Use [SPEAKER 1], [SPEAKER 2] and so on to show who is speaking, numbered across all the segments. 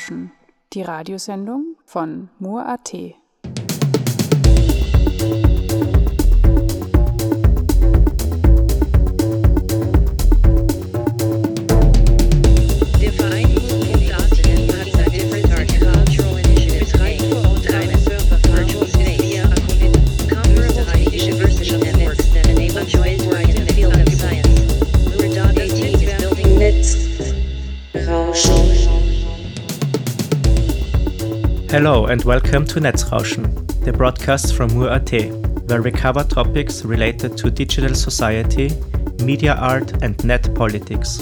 [SPEAKER 1] Netzrauschen, die Radiosendung von Mur.at.
[SPEAKER 2] Hello and welcome to Netzrauschen, the broadcast from Mur.at, where we cover topics related to digital society, media art, and net politics.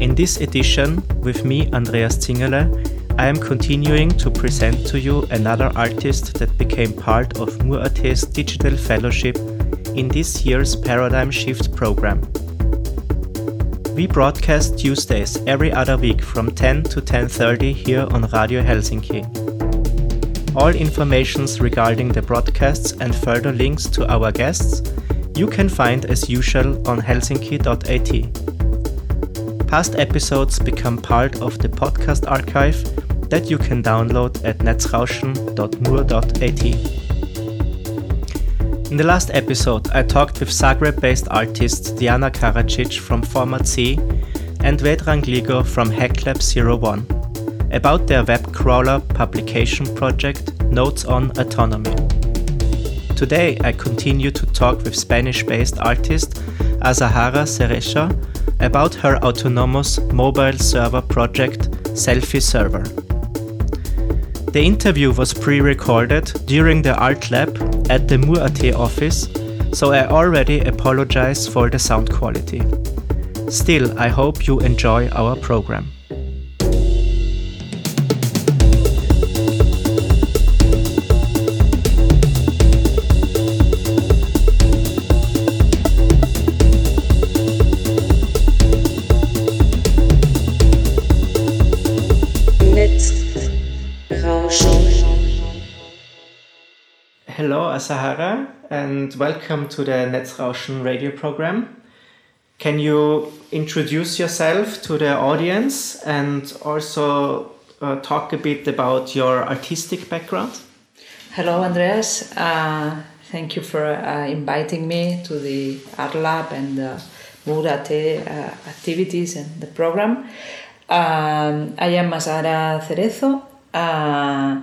[SPEAKER 2] In this edition, with me, Andreas Zingerle, I am continuing to present to you another artist that became part of Mur.at's digital fellowship in this year's Paradigm Shift program. We broadcast Tuesdays every other week from 10 to 10:30 here on Radio Helsinki. All informations regarding the broadcasts and further links to our guests you can find as usual on helsinki.at. Past episodes become part of the podcast archive that you can download at netzrauschen.mur.at. In the last episode, I talked with Zagreb based artists Diana Karacic from Format C and Vedran Gligo from Hacklab 01 about their web crawler publication project Notes on Autonomy. Today, I continue to talk with Spanish based artist Azahara Cerezo about her autonomous mobile server project Selfie Server. The interview was pre recorded during the Art Lab at the Mur.at office, so I already apologize for the sound quality. Still, I hope you enjoy our program. Azahara, and welcome to the Netzrauschen radio program. Can you introduce yourself to the audience and also uh, talk a bit about your artistic background?
[SPEAKER 3] Hello, Andreas. Uh, thank you for uh, inviting me to the Art Lab and the uh, activities and the program. Um, I am Azahara Cerezo, uh,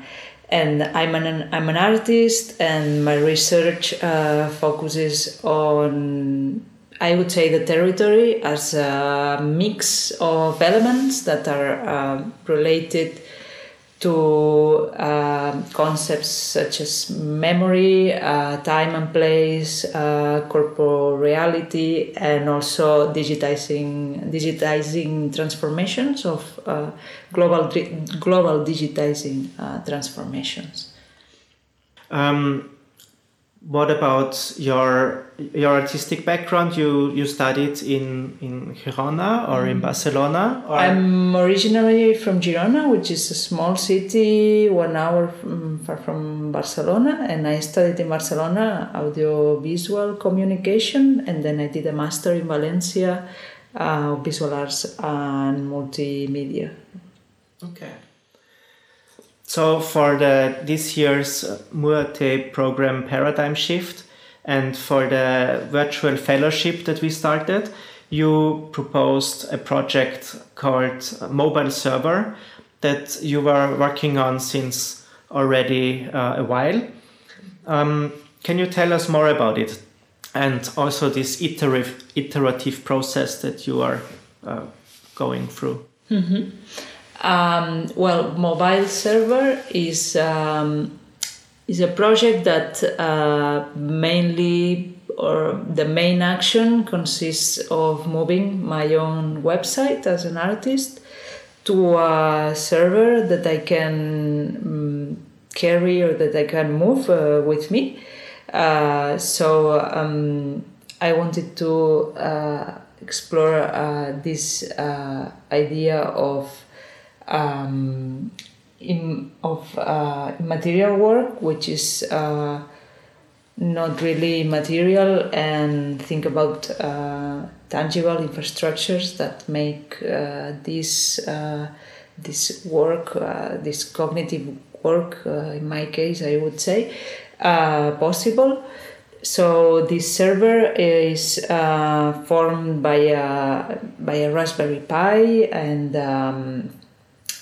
[SPEAKER 3] and I'm an, I'm an artist, and my research uh, focuses on, I would say, the territory as a mix of elements that are uh, related to uh, concepts such as memory, uh, time and place, uh, corporeality, and also digitizing digitizing transformations of uh, global global digitizing uh, transformations.
[SPEAKER 2] Um, what about your your artistic background? You you studied in in Girona or in Barcelona? Or
[SPEAKER 3] I'm originally from Girona, which is a small city one hour from, far from Barcelona, and I studied in Barcelona audiovisual communication, and then I did a master in Valencia, uh, visual arts and multimedia.
[SPEAKER 2] Okay. So for the this year's Mur.at program Paradigm Shift and for the virtual fellowship that we started, you proposed a project called Mobile Server that you were working on since already uh, a while. Um, can you tell us more about it and also this iterative iterative process that you are uh, going through?
[SPEAKER 3] Um, well, mobile server is um, is a project that uh, mainly or the main action consists of moving my own website as an artist to a server that I can um, carry or that I can move uh, with me. Uh, so um, I wanted to uh, explore uh, this uh, idea of um, in, of uh, material work, which is uh, not really material, and think about uh, tangible infrastructures that make uh, this uh, this work, uh, this cognitive work, in my case, I would say, possible. So this server is formed by a, by a Raspberry Pi and um,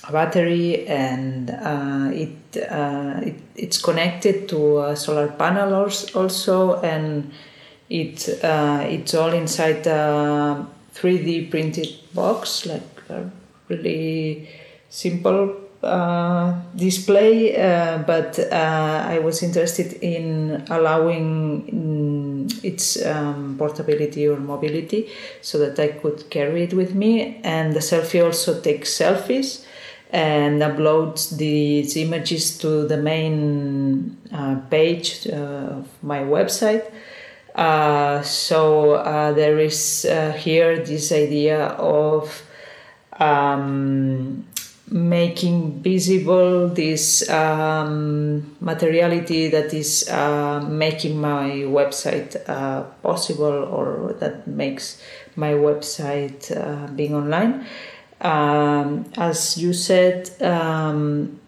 [SPEAKER 3] a battery, and uh, it, uh, it it's connected to a solar panel also, and it uh, it's all inside a 3D printed box, like a really simple uh, display, uh, but uh, I was interested in allowing mm, its um, portability or mobility so that I could carry it with me. And the selfie also takes selfies and uploads these images to the main uh, page uh, of my website. Uh, so uh, there is here this idea of um, making visible this um, materiality that is uh, making my website uh, possible or that makes my website uh, being online. Um, as you said, um,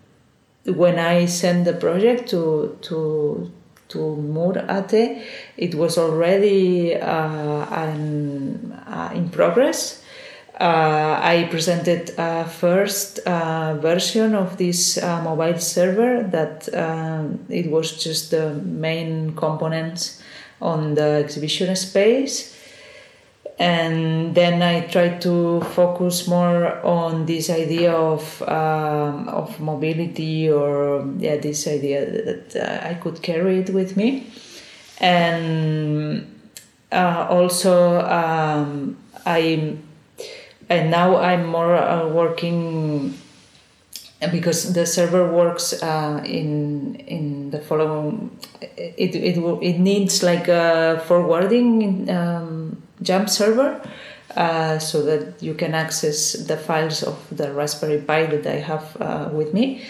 [SPEAKER 3] when I sent the project to to to Mur.at, it was already uh, an, uh, in progress. Uh, I presented a first uh, version of this uh, mobile server that um, it was just the main components on the exhibition space and then I tried to focus more on this idea of um, of mobility or yeah this idea that uh, I could carry it with me, and uh, also um, I and now I'm more uh, working because the server works uh, in in the following it it it needs like a forwarding. Um, jump server uh, so that you can access the files of the Raspberry Pi that I have uh, with me.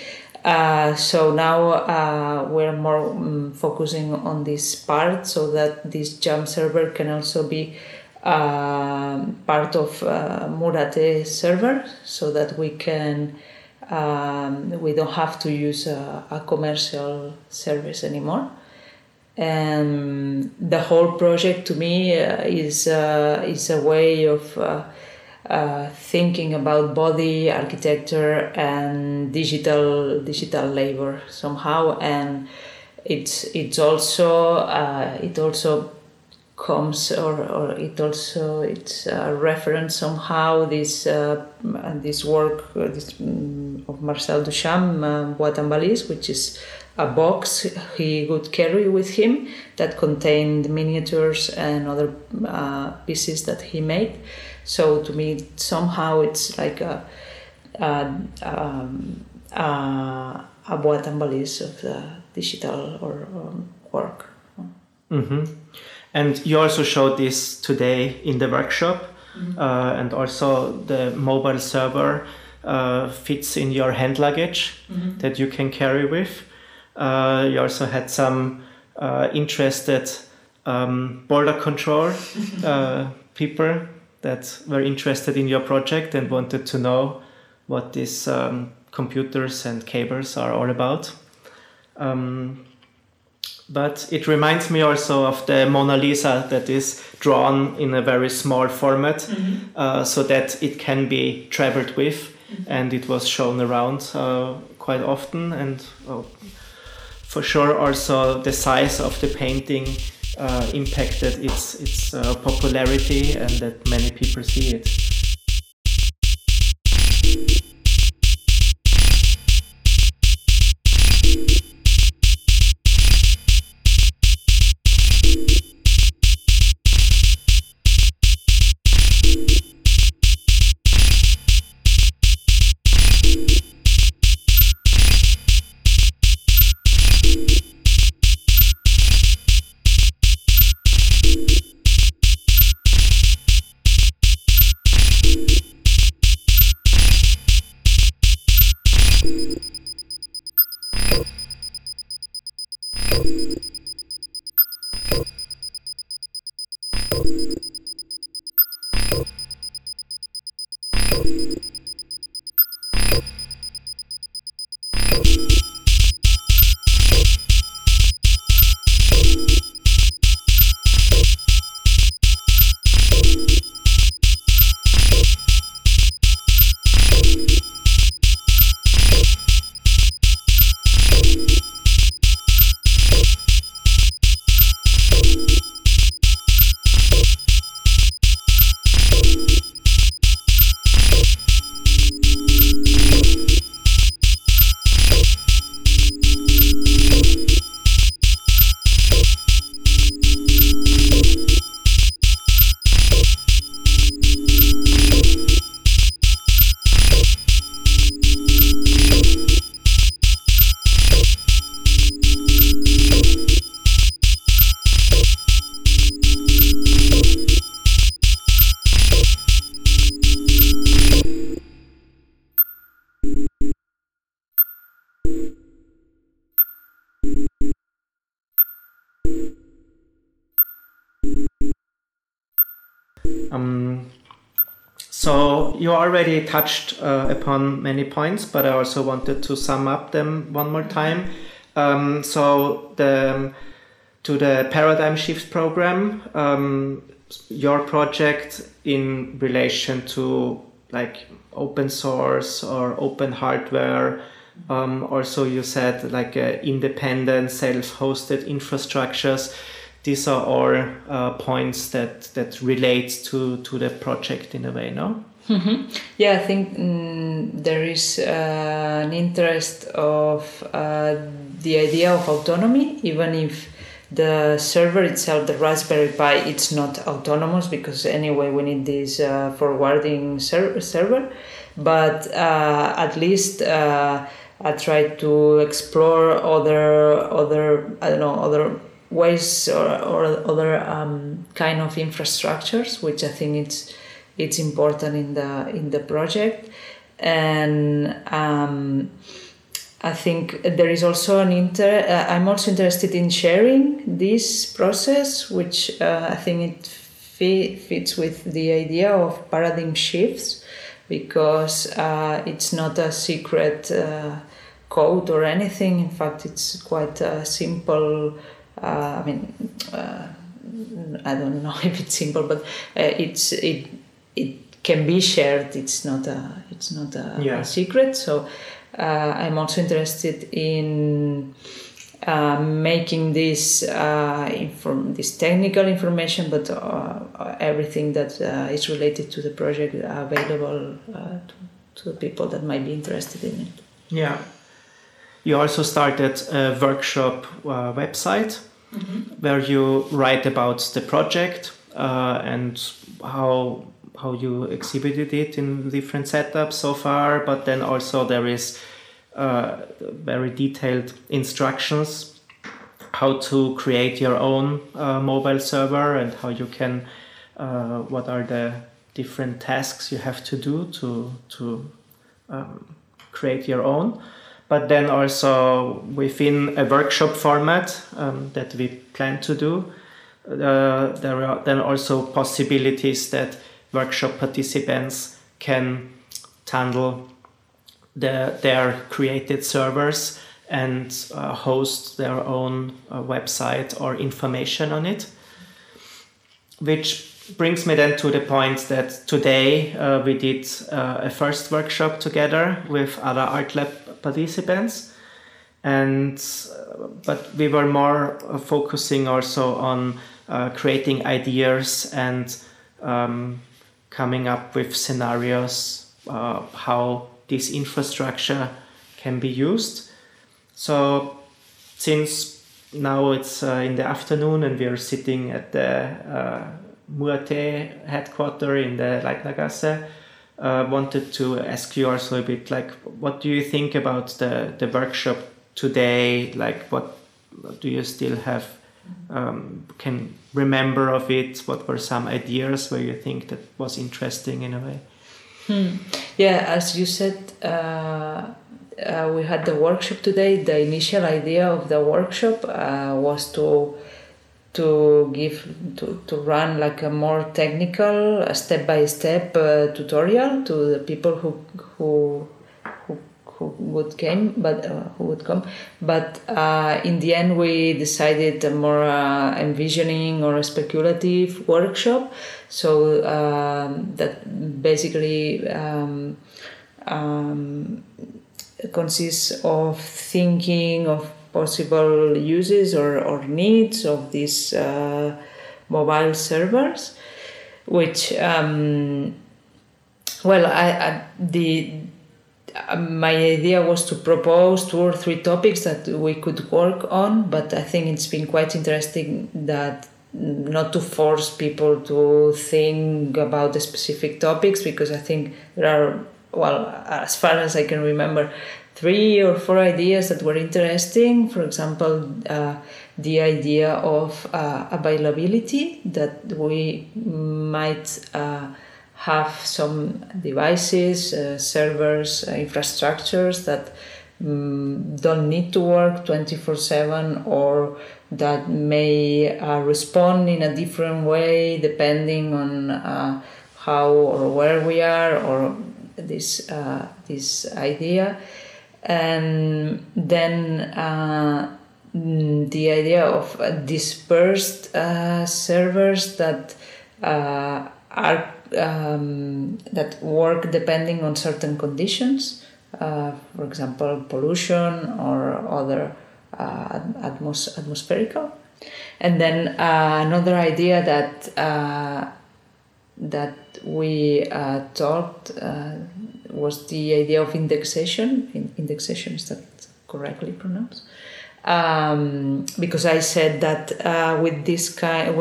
[SPEAKER 3] Uh, so now uh, we're more um, focusing on this part so that this jump server can also be uh, part of uh, Mur.at server so that we can um, we don't have to use a, a commercial service anymore and the whole project to me uh, is uh, is a way of uh, uh, thinking about body architecture and digital digital labor somehow. And it's it's also uh, it also comes or, or it also it's a reference somehow this uh, this work this, um, of Marcel Duchamp uh, valise which is a box he would carry with him that contained miniatures and other uh, pieces that he made. So to me, somehow it's like a a, um, a, a boîte en valise of the digital or um, work.
[SPEAKER 2] Mm-hmm. And you also showed this today in the workshop, mm-hmm. uh, and also the mobile server uh, fits in your hand luggage mm-hmm. that you can carry with. Uh, you also had some uh, interested um, border control uh, people that were interested in your project and wanted to know what these um, computers and cables are all about. Um, but it reminds me also of the Mona Lisa that is drawn in a very small format mm-hmm. uh, so that it can be traveled with mm-hmm. and it was shown around uh, quite often and for sure also the size of the painting uh, impacted its its uh, popularity and that many people see it. Um, so you already touched uh, upon many points, but I also wanted to sum up them one more time. Um, so the to the paradigm shift program, um, your project in relation to like open source or open hardware. Um, also, you said like uh, independent, self-hosted infrastructures. These are all uh, points that that relate to to the project in a way, no?
[SPEAKER 3] Yeah, I think mm, there is uh, an interest of uh, the idea of autonomy, even if the server itself, the Raspberry Pi, it's not autonomous because anyway we need this uh, forwarding ser- server. But uh, at least uh, I try to explore other other I don't know other ways or, or other um, kind of infrastructures, which I think it's it's important in the in the project and um, I think there is also an inter. Uh, I'm also interested in sharing this process, which uh, I think it fi- fits with the idea of paradigm shifts, because uh, it's not a secret uh, code or anything. In fact, it's quite a simple. Uh, I mean, uh, I don't know if it's simple, but it's it it can be shared. It's not a it's not a,
[SPEAKER 2] Yeah.
[SPEAKER 3] a secret. So uh, I'm also interested in uh, making this uh, inform this technical information, but uh, everything that uh, is related to the project available uh, to, to the people that might be interested in it.
[SPEAKER 2] Yeah. You also started a workshop uh, website where you write about the project uh, and how how you exhibited it in different setups so far. But then also there is uh, very detailed instructions how to create your own uh, mobile server and how you can uh, what are the different tasks you have to do to to um, create your own but then also within a workshop format um, that we plan to do. Uh, there are then also possibilities that workshop participants can handle the, their created servers and uh, host their own uh, website or information on it. Which brings me then to the point that today uh, we did uh, a first workshop together with other art lab participants. And uh, but we were more uh, focusing also on uh, creating ideas and um, coming up with scenarios uh, how this infrastructure can be used. So since now it's uh, in the afternoon and we are sitting at the uh, Mur.at headquarter in the Leitnergasse, uh, wanted to ask you also a bit like what do you think about the, the workshop today? Like what, do you still have um, can remember of it? What were some ideas where you think that was interesting in a way?
[SPEAKER 3] Yeah, as you said, uh, uh, we had the workshop today. The initial idea of the workshop uh, was to to give to, to run like a more technical step by step tutorial to the people who who who, who would came but uh, who would come. But uh, in the end we decided a more uh, envisioning or speculative workshop. So um, that basically um, um, consists of thinking of possible uses or, or needs of these uh, mobile servers, which um, well, I, I the uh, my idea was to propose two or three topics that we could work on, but I think it's been quite interesting that not to force people to think about the specific topics because I think there are well as far as I can remember three or four ideas that were interesting. For example uh, the idea of uh, availability that we might uh, have some devices uh, servers uh, infrastructures that mm, don't need to work 24 7 or that may uh, respond in a different way depending on how or where we are or this this idea and then uh, the idea of dispersed uh, servers that uh, are um, that work depending on certain conditions, uh, for example, pollution or other uh, atmos- atmospherical. And then uh, another idea that that we talked was the idea of indexation. In- indexation is that correctly pronounced? Um, because I said that uh, with this kind,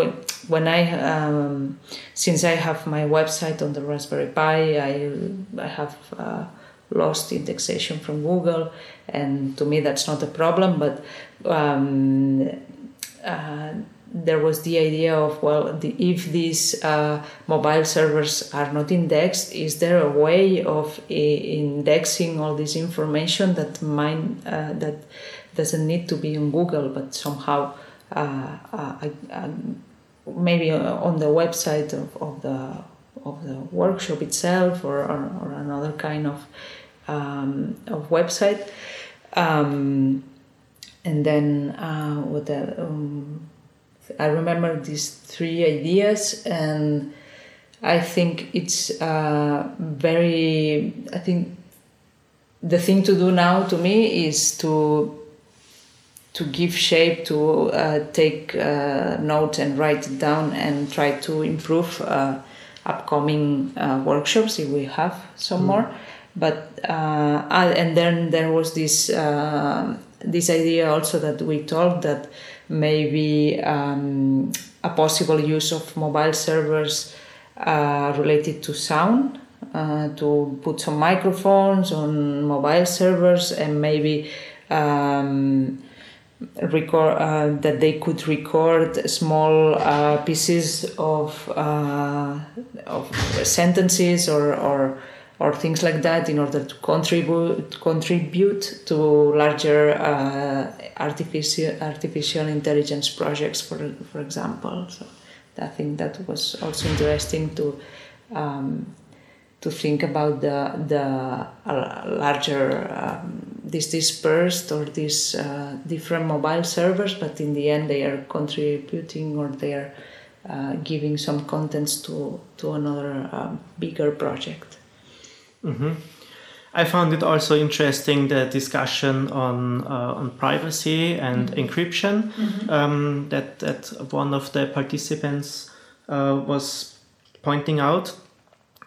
[SPEAKER 3] when, I, um, since I have my website on the Raspberry Pi, I, I have uh, lost indexation from Google, and to me that's not a problem. But um, uh, there was the idea of well, the, if these uh, mobile servers are not indexed, is there a way of i- indexing all this information that mine uh, that doesn't need to be on Google, but somehow uh, uh, I, maybe on the website of, of the of the workshop itself or, or, or another kind of um, of website. Um, and then uh, what the, um, I remember these three ideas, and I think it's uh, very. I think the thing to do now to me is to to give shape to uh, take uh, notes and write it down and try to improve uh, upcoming uh, workshops if we have some more but uh, and then there was this uh, this idea also that we talked that maybe um, a possible use of mobile servers uh, related to sound uh, to put some microphones on mobile servers and maybe um, record uh, that they could record small uh, pieces of uh, of sentences or, or or things like that in order to contribute contribute to larger uh, artificial artificial intelligence projects for for example so I think that was also interesting to um, to think about the the uh, larger um, this dispersed or these uh, different mobile servers, but in the end they are contributing or they are uh, giving some contents to to another um, bigger project.
[SPEAKER 2] I found it also interesting the discussion on uh, on privacy and encryption. Um, that that one of the participants uh, was pointing out,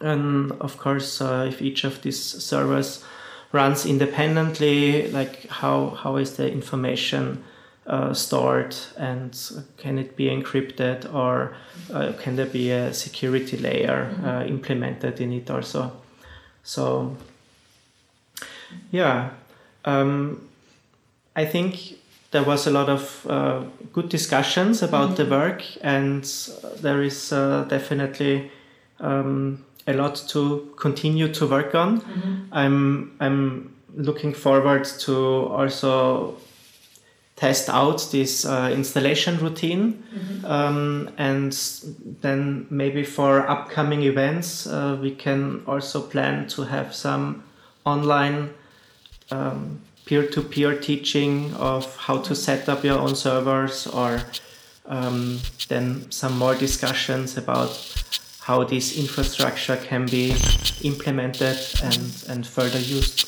[SPEAKER 2] and of course, uh, if each of these servers runs independently, like how how is the information uh, stored, and can it be encrypted, or uh, can there be a security layer uh, implemented in it also? So yeah, um, I think there was a lot of uh, good discussions about the work, and there is uh, definitely um, a lot to continue to work on. I'm I'm looking forward to also test out this uh, installation routine um, and then maybe for upcoming events uh, we can also plan to have some online um, peer-to-peer teaching of how to set up your own servers or um, then some more discussions about how this infrastructure can be implemented and, and further used.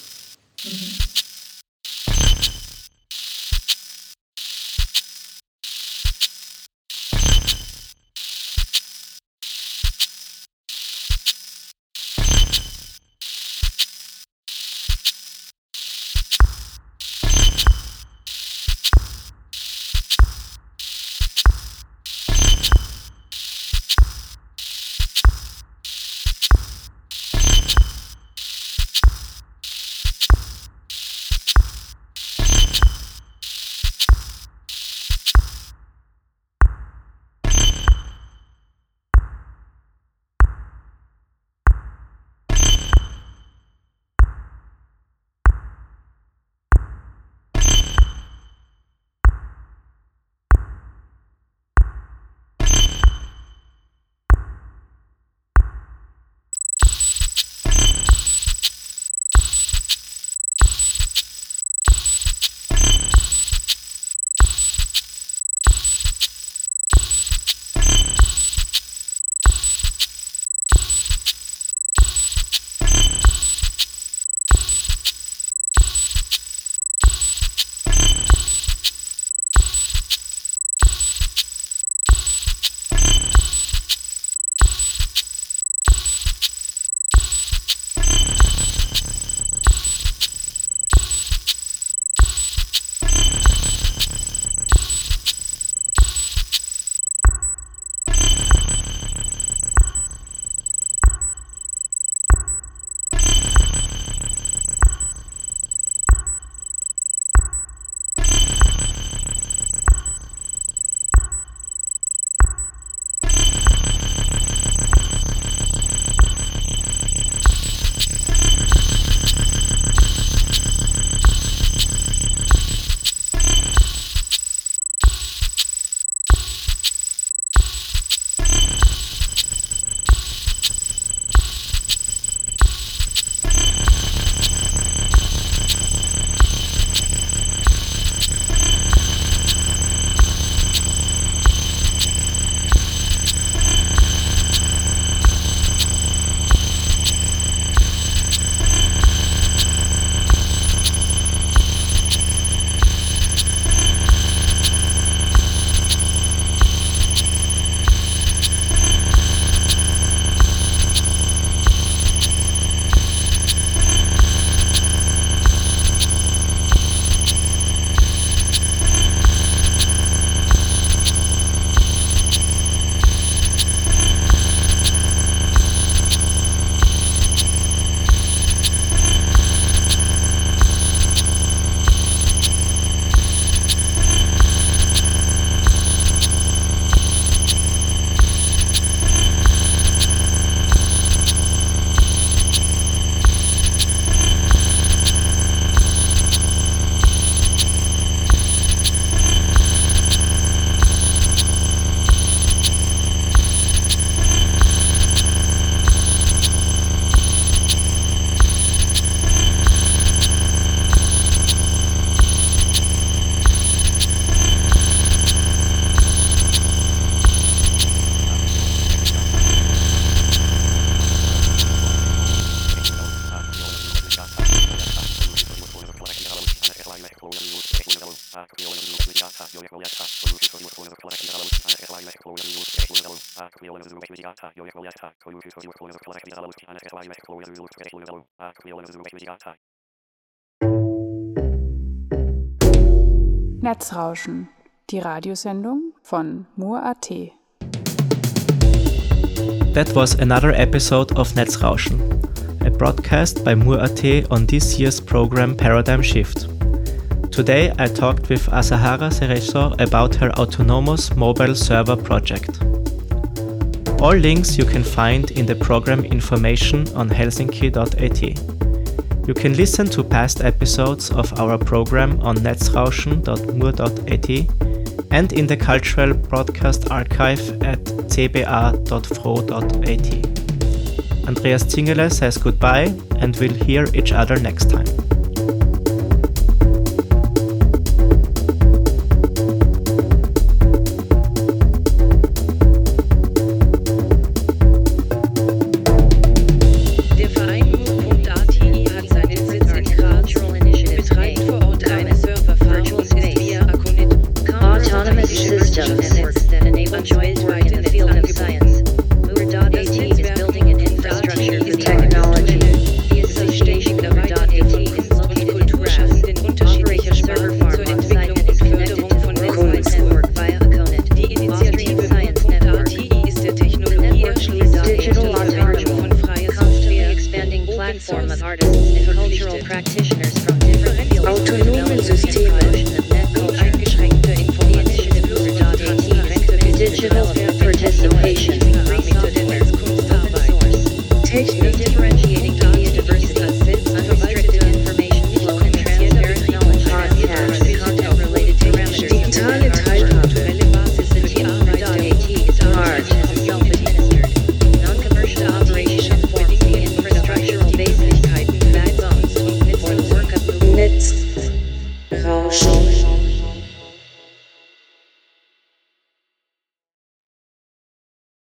[SPEAKER 1] Netzrauschen, die Radiosendung von Mur.at.
[SPEAKER 2] That was another episode of Netzrauschen, a broadcast by Mur.at on this year's program Paradigm Shift. Today I talked with Azahara Cerezo about her autonomous mobile server project. All links you can find in the program information on helsinki.at. You can listen to past episodes of our program on netzrauschen.mur.at and in the cultural broadcast archive at cba.fro.at. Andreas Zingerle says goodbye and we'll hear each other next time.